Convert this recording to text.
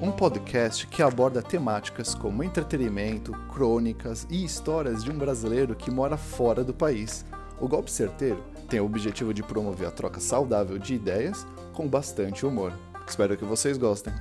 Um podcast que aborda temáticas como entretenimento, crônicas e histórias de um brasileiro que mora fora do país. O Golpe Certeiro tem o objetivo de promover a troca saudável de ideias com bastante humor. Espero que vocês gostem.